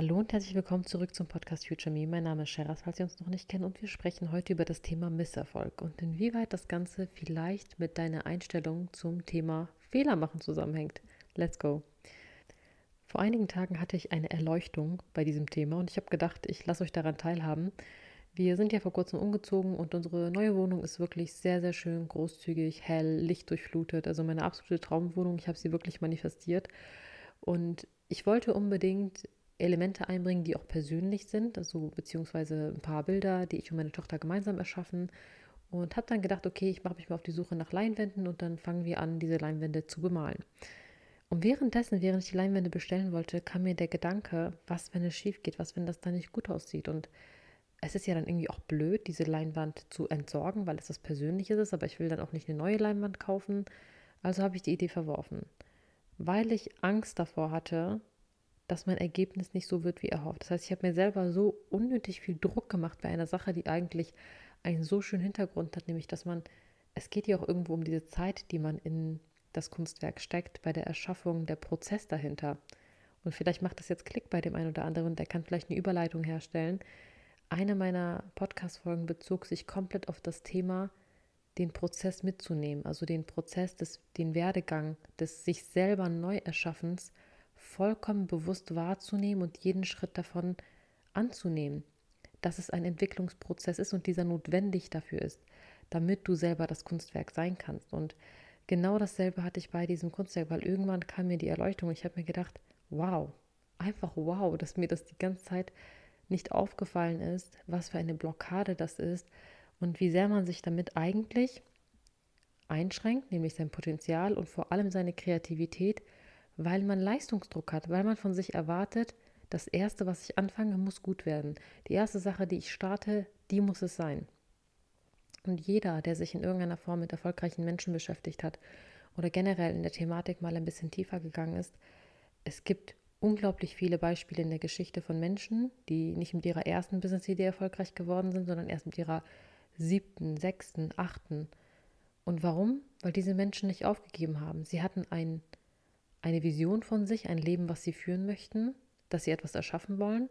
Hallo und herzlich willkommen zurück zum Podcast Future Me. Mein Name ist Sheraz, falls Sie uns noch nicht kennen, und wir sprechen heute über das Thema Misserfolg und inwieweit das Ganze vielleicht mit deiner Einstellung zum Thema Fehler machen zusammenhängt. Let's go. Vor einigen Tagen hatte ich eine Erleuchtung bei diesem Thema und ich habe gedacht, ich lasse euch daran teilhaben. Wir sind ja vor kurzem umgezogen und unsere neue Wohnung ist wirklich sehr, sehr schön, großzügig, hell, lichtdurchflutet. Also meine absolute Traumwohnung. Ich habe sie wirklich manifestiert. Und ich wollte unbedingt Elemente einbringen, die auch persönlich sind, also beziehungsweise ein paar Bilder, die ich und meine Tochter gemeinsam erschaffen. Und habe dann gedacht, okay, ich mache mich mal auf die Suche nach Leinwänden und dann fangen wir an, diese Leinwände zu bemalen. Und währenddessen, während ich die Leinwände bestellen wollte, kam mir der Gedanke, was, wenn es schief geht, was, wenn das dann nicht gut aussieht. Und es ist ja dann irgendwie auch blöd, diese Leinwand zu entsorgen, weil es das Persönliche ist, aber ich will dann auch nicht eine neue Leinwand kaufen. Also habe ich die Idee verworfen, weil ich Angst davor hatte, dass mein Ergebnis nicht so wird, wie erhofft. Das heißt, ich habe mir selber so unnötig viel Druck gemacht bei einer Sache, die eigentlich einen so schönen Hintergrund hat, nämlich dass man, es geht ja auch irgendwo um diese Zeit, die man in das Kunstwerk steckt, bei der Erschaffung, der Prozess dahinter. Und vielleicht macht das jetzt Klick bei dem einen oder anderen, der kann vielleicht eine Überleitung herstellen. Eine meiner Podcast-Folgen bezog sich komplett auf das Thema, den Prozess mitzunehmen, also den Prozess, des, den Werdegang des sich selber Neuerschaffens vollkommen bewusst wahrzunehmen und jeden Schritt davon anzunehmen, dass es ein Entwicklungsprozess ist und dieser notwendig dafür ist, damit du selber das Kunstwerk sein kannst. Und genau dasselbe hatte ich bei diesem Kunstwerk, weil irgendwann kam mir die Erleuchtung. Ich habe mir gedacht, wow, einfach wow, dass mir das die ganze Zeit nicht aufgefallen ist, was für eine Blockade das ist und wie sehr man sich damit eigentlich einschränkt, nämlich sein Potenzial und vor allem seine Kreativität, weil man Leistungsdruck hat, weil man von sich erwartet, das Erste, was ich anfange, muss gut werden. Die erste Sache, die ich starte, die muss es sein. Und jeder, der sich in irgendeiner Form mit erfolgreichen Menschen beschäftigt hat oder generell in der Thematik mal ein bisschen tiefer gegangen ist, es gibt unglaublich viele Beispiele in der Geschichte von Menschen, die nicht mit ihrer ersten Business-Idee erfolgreich geworden sind, sondern erst mit ihrer siebten, sechsten, achten. Und warum? Weil diese Menschen nicht aufgegeben haben. Sie hatten ein, eine Vision von sich, ein Leben, was sie führen möchten, dass sie etwas erschaffen wollen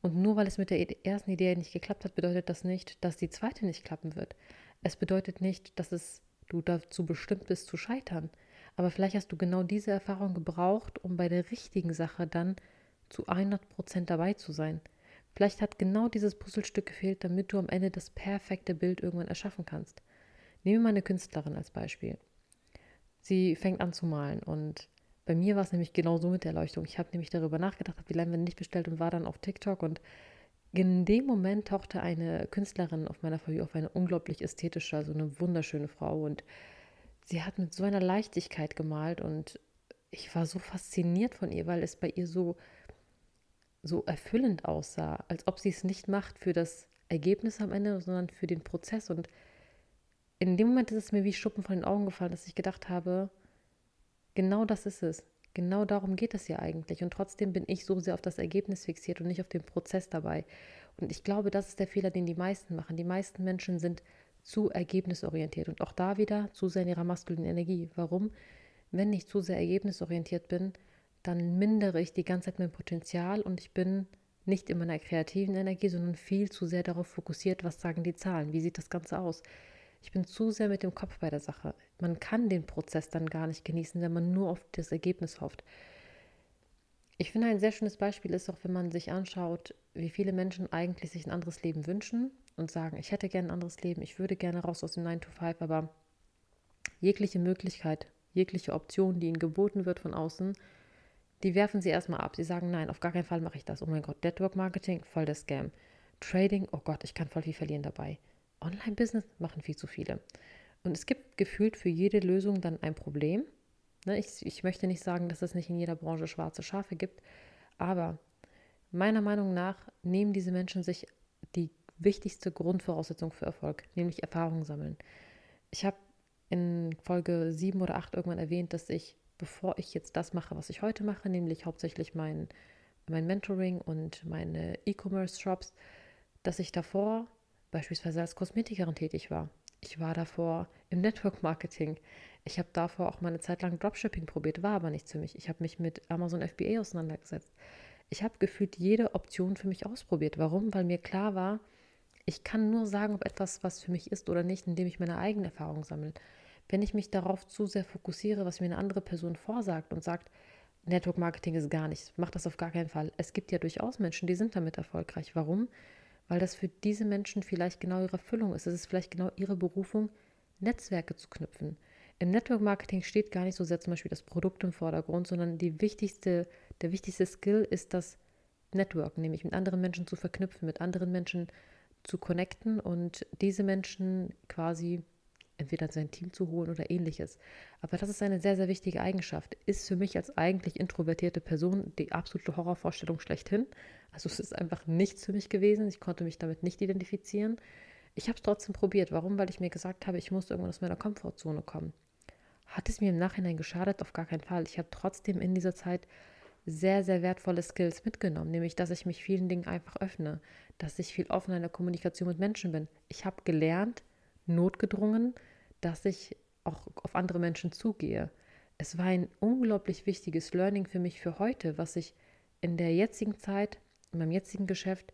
und nur weil es mit der ersten Idee nicht geklappt hat, bedeutet das nicht, dass die zweite nicht klappen wird. Es bedeutet nicht, dass es du dazu bestimmt bist zu scheitern. Aber vielleicht hast du genau diese Erfahrung gebraucht, um bei der richtigen Sache dann zu 100 Prozent dabei zu sein. Vielleicht hat genau dieses Puzzlestück gefehlt, damit du am Ende das perfekte Bild irgendwann erschaffen kannst. Nehmen wir mal eine Künstlerin als Beispiel. Sie fängt an zu malen und bei mir war es nämlich genau so mit der Erleuchtung. Ich habe nämlich darüber nachgedacht, habe die Leinwände nicht bestellt und war dann auf TikTok und in dem Moment tauchte eine Künstlerin auf meiner View auf, eine unglaublich ästhetische, also eine wunderschöne Frau und sie hat mit so einer Leichtigkeit gemalt und ich war so fasziniert von ihr, weil es bei ihr so so erfüllend aussah, als ob sie es nicht macht für das Ergebnis am Ende, sondern für den Prozess und in dem Moment ist es mir wie Schuppen von den Augen gefallen, dass ich gedacht habe, Genau das ist es. Genau darum geht es ja eigentlich. Und trotzdem bin ich so sehr auf das Ergebnis fixiert und nicht auf den Prozess dabei. Und ich glaube, das ist der Fehler, den die meisten machen. Die meisten Menschen sind zu ergebnisorientiert und auch da wieder zu sehr in ihrer maskulinen Energie. Warum? Wenn ich zu sehr ergebnisorientiert bin, dann mindere ich die ganze Zeit mein Potenzial und ich bin nicht in meiner kreativen Energie, sondern viel zu sehr darauf fokussiert, was sagen die Zahlen, wie sieht das Ganze aus. Ich bin zu sehr mit dem Kopf bei der Sache. Man kann den Prozess dann gar nicht genießen, wenn man nur auf das Ergebnis hofft. Ich finde, ein sehr schönes Beispiel ist auch, wenn man sich anschaut, wie viele Menschen eigentlich sich ein anderes Leben wünschen und sagen, ich hätte gerne ein anderes Leben, ich würde gerne raus aus dem 9 to 5, aber jegliche Möglichkeit, jegliche Option, die ihnen geboten wird von außen, die werfen sie erstmal ab. Sie sagen, nein, auf gar keinen Fall mache ich das. Oh mein Gott, Network Marketing, voll der Scam. Trading, oh Gott, ich kann voll viel verlieren dabei. Online-Business machen viel zu viele. Und es gibt gefühlt für jede Lösung dann ein Problem. Ne, ich, ich möchte nicht sagen, dass es nicht in jeder Branche schwarze Schafe gibt, aber meiner Meinung nach nehmen diese Menschen sich die wichtigste Grundvoraussetzung für Erfolg, nämlich Erfahrung sammeln. Ich habe in Folge 7 oder 8 irgendwann erwähnt, dass ich, bevor ich jetzt das mache, was ich heute mache, nämlich hauptsächlich mein, mein Mentoring und meine E-Commerce-Shops, dass ich davor beispielsweise als Kosmetikerin tätig war. Ich war davor im Network Marketing. Ich habe davor auch mal eine Zeit lang Dropshipping probiert, war aber nichts für mich. Ich habe mich mit Amazon FBA auseinandergesetzt. Ich habe gefühlt jede Option für mich ausprobiert. Warum? Weil mir klar war, ich kann nur sagen, ob etwas was für mich ist oder nicht, indem ich meine eigene Erfahrung sammle. Wenn ich mich darauf zu sehr fokussiere, was mir eine andere Person vorsagt und sagt, Network Marketing ist gar nichts, mach das auf gar keinen Fall. Es gibt ja durchaus Menschen, die sind damit erfolgreich. Warum? Weil das für diese Menschen vielleicht genau ihre Erfüllung ist. Es ist vielleicht genau ihre Berufung, Netzwerke zu knüpfen. Im Network Marketing steht gar nicht so sehr zum Beispiel das Produkt im Vordergrund, sondern die wichtigste, der wichtigste Skill ist das Network, nämlich mit anderen Menschen zu verknüpfen, mit anderen Menschen zu connecten und diese Menschen quasi entweder in sein Team zu holen oder ähnliches. Aber das ist eine sehr, sehr wichtige Eigenschaft. Ist für mich als eigentlich introvertierte Person die absolute Horrorvorstellung schlechthin. Also es ist einfach nichts für mich gewesen. Ich konnte mich damit nicht identifizieren. Ich habe es trotzdem probiert. Warum? Weil ich mir gesagt habe, ich muss irgendwann aus meiner Komfortzone kommen. Hat es mir im Nachhinein geschadet? Auf gar keinen Fall. Ich habe trotzdem in dieser Zeit sehr, sehr wertvolle Skills mitgenommen, nämlich dass ich mich vielen Dingen einfach öffne, dass ich viel offener in der Kommunikation mit Menschen bin. Ich habe gelernt, notgedrungen, dass ich auch auf andere Menschen zugehe. Es war ein unglaublich wichtiges Learning für mich für heute, was ich in der jetzigen Zeit, in meinem jetzigen Geschäft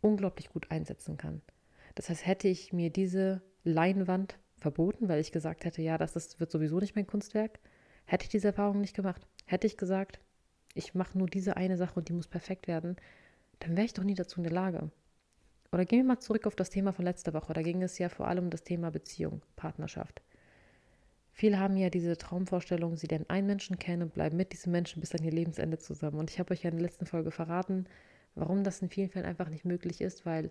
unglaublich gut einsetzen kann. Das heißt, hätte ich mir diese Leinwand verboten, weil ich gesagt hätte, ja, das ist, wird sowieso nicht mein Kunstwerk, hätte ich diese Erfahrung nicht gemacht. Hätte ich gesagt, ich mache nur diese eine Sache und die muss perfekt werden, dann wäre ich doch nie dazu in der Lage. Oder gehen wir mal zurück auf das Thema von letzter Woche. Da ging es ja vor allem um das Thema Beziehung, Partnerschaft. Viele haben ja diese Traumvorstellung, sie lernen einen Menschen kennen und bleiben mit diesem Menschen bis an ihr Lebensende zusammen. Und ich habe euch ja in der letzten Folge verraten, warum das in vielen Fällen einfach nicht möglich ist, weil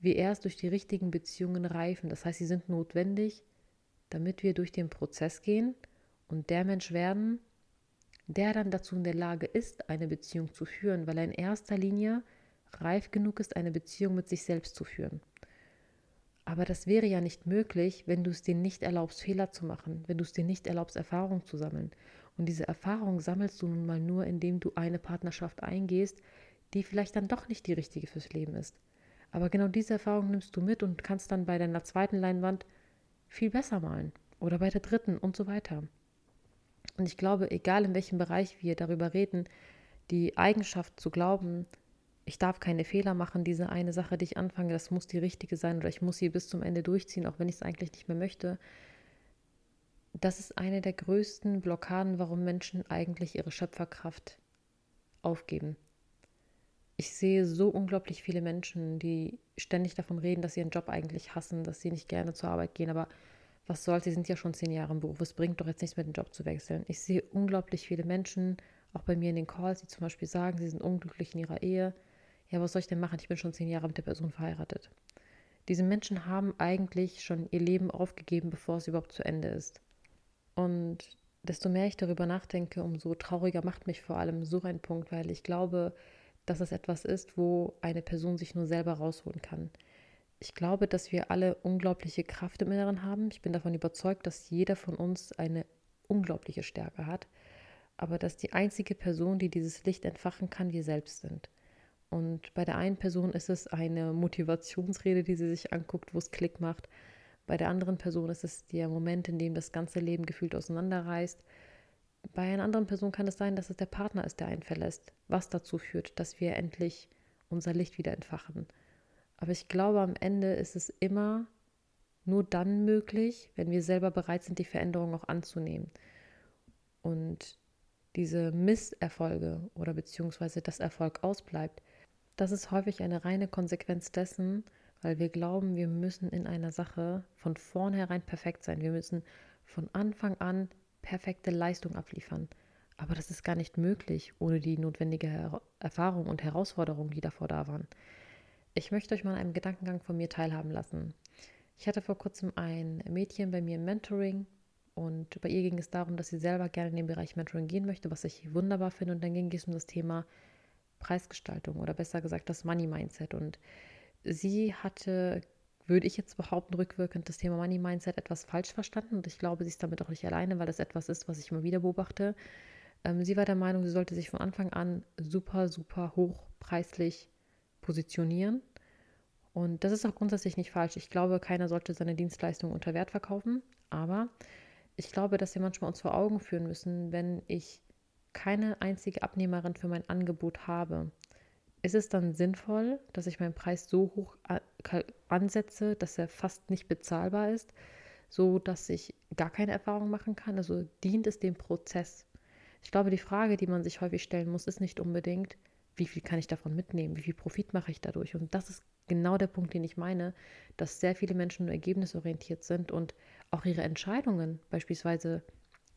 wir erst durch die richtigen Beziehungen reifen. Das heißt, sie sind notwendig, damit wir durch den Prozess gehen und der Mensch werden, der dann dazu in der Lage ist, eine Beziehung zu führen, weil er in erster Linie reif genug ist, eine Beziehung mit sich selbst zu führen. Aber das wäre ja nicht möglich, wenn du es dir nicht erlaubst, Fehler zu machen, wenn du es dir nicht erlaubst, Erfahrung zu sammeln. Und diese Erfahrung sammelst du nun mal nur, indem du eine Partnerschaft eingehst, die vielleicht dann doch nicht die richtige fürs Leben ist. Aber genau diese Erfahrung nimmst du mit und kannst dann bei deiner zweiten Leinwand viel besser malen oder bei der dritten und so weiter. Und ich glaube, egal in welchem Bereich wir darüber reden, die Eigenschaft zu glauben, ich darf keine Fehler machen, diese eine Sache, die ich anfange, das muss die richtige sein oder ich muss sie bis zum Ende durchziehen, auch wenn ich es eigentlich nicht mehr möchte. Das ist eine der größten Blockaden, warum Menschen eigentlich ihre Schöpferkraft aufgeben. Ich sehe so unglaublich viele Menschen, die ständig davon reden, dass sie ihren Job eigentlich hassen, dass sie nicht gerne zur Arbeit gehen, aber was soll's, sie sind ja schon zehn Jahre im Beruf, es bringt doch jetzt nichts mehr, den Job zu wechseln. Ich sehe unglaublich viele Menschen, auch bei mir in den Calls, die zum Beispiel sagen, sie sind unglücklich in ihrer Ehe. Ja, was soll ich denn machen? Ich bin schon zehn Jahre mit der Person verheiratet. Diese Menschen haben eigentlich schon ihr Leben aufgegeben, bevor es überhaupt zu Ende ist. Und desto mehr ich darüber nachdenke, umso trauriger macht mich vor allem so ein Punkt, weil ich glaube, dass es etwas ist, wo eine Person sich nur selber rausholen kann. Ich glaube, dass wir alle unglaubliche Kraft im Inneren haben. Ich bin davon überzeugt, dass jeder von uns eine unglaubliche Stärke hat, aber dass die einzige Person, die dieses Licht entfachen kann, wir selbst sind. Und bei der einen Person ist es eine Motivationsrede, die sie sich anguckt, wo es Klick macht. Bei der anderen Person ist es der Moment, in dem das ganze Leben gefühlt auseinanderreißt. Bei einer anderen Person kann es sein, dass es der Partner ist, der einen verlässt, was dazu führt, dass wir endlich unser Licht wieder entfachen. Aber ich glaube, am Ende ist es immer nur dann möglich, wenn wir selber bereit sind, die Veränderung auch anzunehmen. Und diese Misserfolge oder beziehungsweise das Erfolg ausbleibt, das ist häufig eine reine Konsequenz dessen, weil wir glauben, wir müssen in einer Sache von vornherein perfekt sein. Wir müssen von Anfang an perfekte Leistung abliefern. Aber das ist gar nicht möglich ohne die notwendige Erfahrung und Herausforderung, die davor da waren. Ich möchte euch mal an einem Gedankengang von mir teilhaben lassen. Ich hatte vor kurzem ein Mädchen bei mir im Mentoring und bei ihr ging es darum, dass sie selber gerne in den Bereich Mentoring gehen möchte, was ich wunderbar finde. Und dann ging es um das Thema Preisgestaltung oder besser gesagt das Money Mindset. Und sie hatte, würde ich jetzt behaupten, rückwirkend das Thema Money Mindset etwas falsch verstanden. Und ich glaube, sie ist damit auch nicht alleine, weil das etwas ist, was ich immer wieder beobachte. Ähm, sie war der Meinung, sie sollte sich von Anfang an super, super hochpreislich positionieren. Und das ist auch grundsätzlich nicht falsch. Ich glaube, keiner sollte seine Dienstleistung unter Wert verkaufen. Aber ich glaube, dass wir manchmal uns vor Augen führen müssen, wenn ich keine einzige Abnehmerin für mein Angebot habe, ist es dann sinnvoll, dass ich meinen Preis so hoch ansetze, dass er fast nicht bezahlbar ist, so dass ich gar keine Erfahrung machen kann? Also dient es dem Prozess? Ich glaube, die Frage, die man sich häufig stellen muss, ist nicht unbedingt, wie viel kann ich davon mitnehmen, wie viel Profit mache ich dadurch? Und das ist genau der Punkt, den ich meine, dass sehr viele Menschen nur ergebnisorientiert sind und auch ihre Entscheidungen, beispielsweise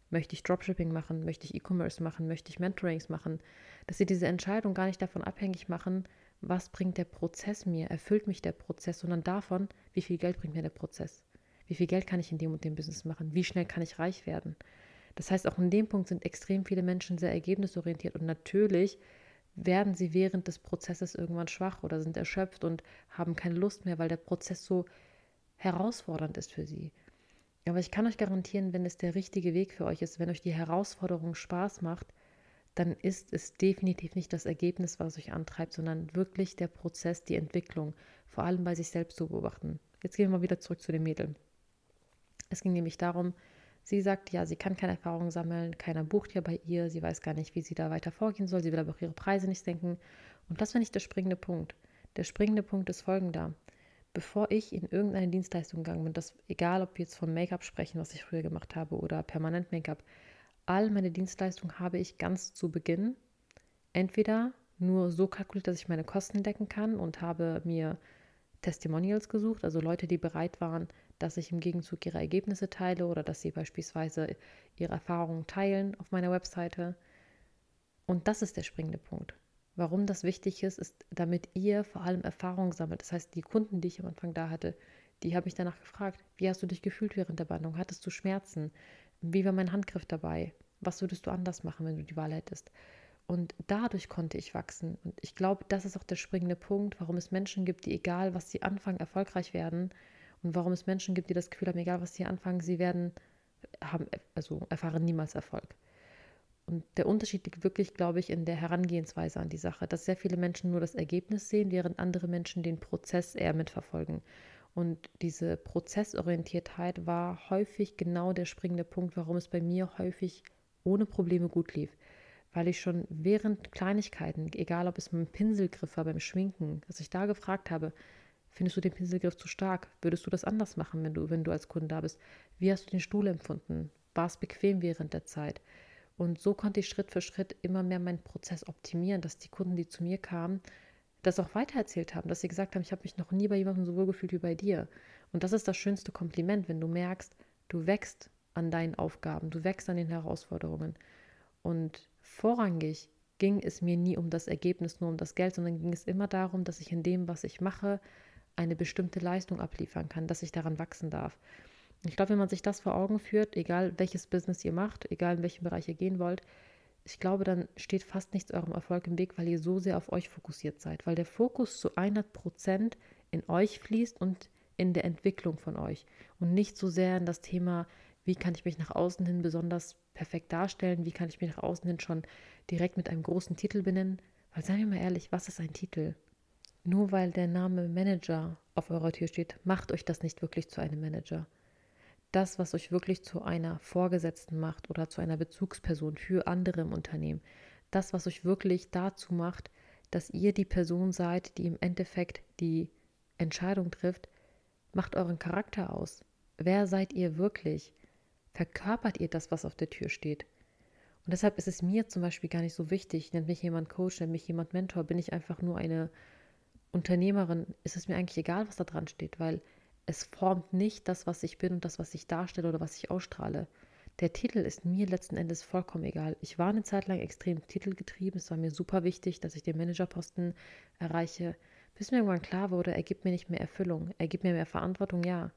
möchte ich Dropshipping machen, möchte ich E-Commerce machen, möchte ich Mentorings machen, dass sie diese Entscheidung gar nicht davon abhängig machen, was bringt der Prozess mir, erfüllt mich der Prozess, sondern davon, wie viel Geld bringt mir der Prozess. Wie viel Geld kann ich in dem und dem Business machen? Wie schnell kann ich reich werden? Das heißt, auch in dem Punkt sind extrem viele Menschen sehr ergebnisorientiert und natürlich werden sie während des Prozesses irgendwann schwach oder sind erschöpft und haben keine Lust mehr, weil der Prozess so herausfordernd ist für sie. Aber ich kann euch garantieren, wenn es der richtige Weg für euch ist, wenn euch die Herausforderung Spaß macht, dann ist es definitiv nicht das Ergebnis, was euch antreibt, sondern wirklich der Prozess, die Entwicklung, vor allem bei sich selbst zu beobachten. Jetzt gehen wir mal wieder zurück zu den Mädeln. Es ging nämlich darum, Sie sagt, ja, sie kann keine Erfahrung sammeln, keiner bucht ja bei ihr, sie weiß gar nicht, wie sie da weiter vorgehen soll, sie will aber auch ihre Preise nicht senken. Und das war nicht der springende Punkt. Der springende Punkt ist folgender. Bevor ich in irgendeine Dienstleistung gegangen bin, das egal, ob wir jetzt von Make-up sprechen, was ich früher gemacht habe, oder permanent Make-up, all meine Dienstleistungen habe ich ganz zu Beginn entweder nur so kalkuliert, dass ich meine Kosten decken kann und habe mir Testimonials gesucht, also Leute, die bereit waren, dass ich im Gegenzug ihre Ergebnisse teile oder dass sie beispielsweise ihre Erfahrungen teilen auf meiner Webseite. Und das ist der springende Punkt. Warum das wichtig ist, ist, damit ihr vor allem Erfahrungen sammelt. Das heißt, die Kunden, die ich am Anfang da hatte, die habe ich danach gefragt, wie hast du dich gefühlt während der Behandlung? Hattest du Schmerzen? Wie war mein Handgriff dabei? Was würdest du anders machen, wenn du die Wahl hättest? Und dadurch konnte ich wachsen. Und ich glaube, das ist auch der springende Punkt, warum es Menschen gibt, die egal, was sie anfangen, erfolgreich werden und warum es Menschen gibt, die das Gefühl haben, egal was sie anfangen, sie werden, haben, also erfahren niemals Erfolg. Und der Unterschied liegt wirklich, glaube ich, in der Herangehensweise an die Sache, dass sehr viele Menschen nur das Ergebnis sehen, während andere Menschen den Prozess eher mitverfolgen. Und diese Prozessorientiertheit war häufig genau der springende Punkt, warum es bei mir häufig ohne Probleme gut lief. Weil ich schon während Kleinigkeiten, egal ob es mit dem Pinselgriff war beim Schminken, dass ich da gefragt habe, Findest du den Pinselgriff zu stark? Würdest du das anders machen, wenn du, wenn du als Kunde da bist? Wie hast du den Stuhl empfunden? War es bequem während der Zeit? Und so konnte ich Schritt für Schritt immer mehr meinen Prozess optimieren, dass die Kunden, die zu mir kamen, das auch weitererzählt haben, dass sie gesagt haben, ich habe mich noch nie bei jemandem so wohl gefühlt wie bei dir. Und das ist das schönste Kompliment, wenn du merkst, du wächst an deinen Aufgaben, du wächst an den Herausforderungen. Und vorrangig ging es mir nie um das Ergebnis, nur um das Geld, sondern ging es immer darum, dass ich in dem, was ich mache, eine bestimmte Leistung abliefern kann, dass ich daran wachsen darf. Ich glaube, wenn man sich das vor Augen führt, egal welches Business ihr macht, egal in welchem Bereich ihr gehen wollt, ich glaube, dann steht fast nichts eurem Erfolg im Weg, weil ihr so sehr auf euch fokussiert seid, weil der Fokus zu 100 Prozent in euch fließt und in der Entwicklung von euch und nicht so sehr in das Thema, wie kann ich mich nach außen hin besonders perfekt darstellen, wie kann ich mich nach außen hin schon direkt mit einem großen Titel benennen. Weil seien wir mal ehrlich, was ist ein Titel? Nur weil der Name Manager auf eurer Tür steht, macht euch das nicht wirklich zu einem Manager. Das, was euch wirklich zu einer Vorgesetzten macht oder zu einer Bezugsperson für andere im Unternehmen, das, was euch wirklich dazu macht, dass ihr die Person seid, die im Endeffekt die Entscheidung trifft, macht euren Charakter aus. Wer seid ihr wirklich? Verkörpert ihr das, was auf der Tür steht? Und deshalb ist es mir zum Beispiel gar nicht so wichtig, nennt mich jemand Coach, nennt mich jemand Mentor, bin ich einfach nur eine Unternehmerin ist es mir eigentlich egal, was da dran steht, weil es formt nicht das, was ich bin und das, was ich darstelle oder was ich ausstrahle. Der Titel ist mir letzten Endes vollkommen egal. Ich war eine Zeit lang extrem titelgetrieben. Es war mir super wichtig, dass ich den Managerposten erreiche. Bis mir irgendwann klar wurde, er gibt mir nicht mehr Erfüllung. Er gibt mir mehr Verantwortung, ja.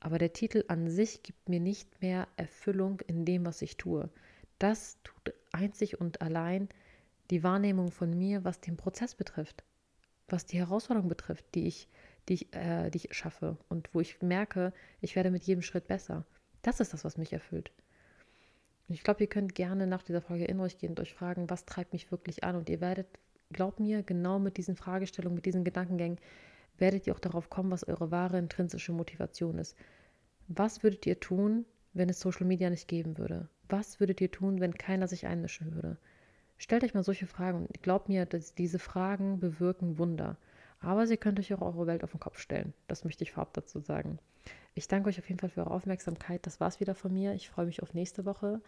Aber der Titel an sich gibt mir nicht mehr Erfüllung in dem, was ich tue. Das tut einzig und allein die Wahrnehmung von mir, was den Prozess betrifft was die Herausforderung betrifft, die ich, die ich, äh, die ich schaffe und wo ich merke, ich werde mit jedem Schritt besser. Das ist das, was mich erfüllt. Ich glaube, ihr könnt gerne nach dieser Folge in euch gehen und euch fragen, was treibt mich wirklich an? Und ihr werdet, glaubt mir, genau mit diesen Fragestellungen, mit diesen Gedankengängen, werdet ihr auch darauf kommen, was eure wahre intrinsische Motivation ist. Was würdet ihr tun, wenn es Social Media nicht geben würde? Was würdet ihr tun, wenn keiner sich einmischen würde? Stellt euch mal solche Fragen und glaubt mir, dass diese Fragen bewirken Wunder. Aber sie könnt euch auch eure Welt auf den Kopf stellen. Das möchte ich vorab dazu sagen. Ich danke euch auf jeden Fall für eure Aufmerksamkeit. Das war's wieder von mir. Ich freue mich auf nächste Woche.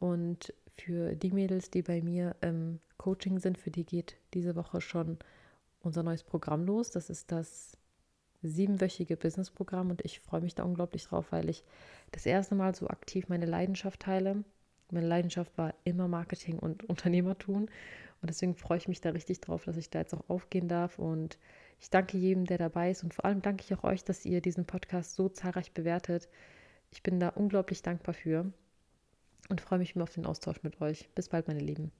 Und für die Mädels, die bei mir im Coaching sind, für die geht diese Woche schon unser neues Programm los. Das ist das siebenwöchige Businessprogramm und ich freue mich da unglaublich drauf, weil ich das erste Mal so aktiv meine Leidenschaft teile. Meine Leidenschaft war immer Marketing und Unternehmertum und deswegen freue ich mich da richtig drauf, dass ich da jetzt auch aufgehen darf und ich danke jedem, der dabei ist und vor allem danke ich auch euch, dass ihr diesen Podcast so zahlreich bewertet. Ich bin da unglaublich dankbar für und freue mich immer auf den Austausch mit euch. Bis bald, meine Lieben.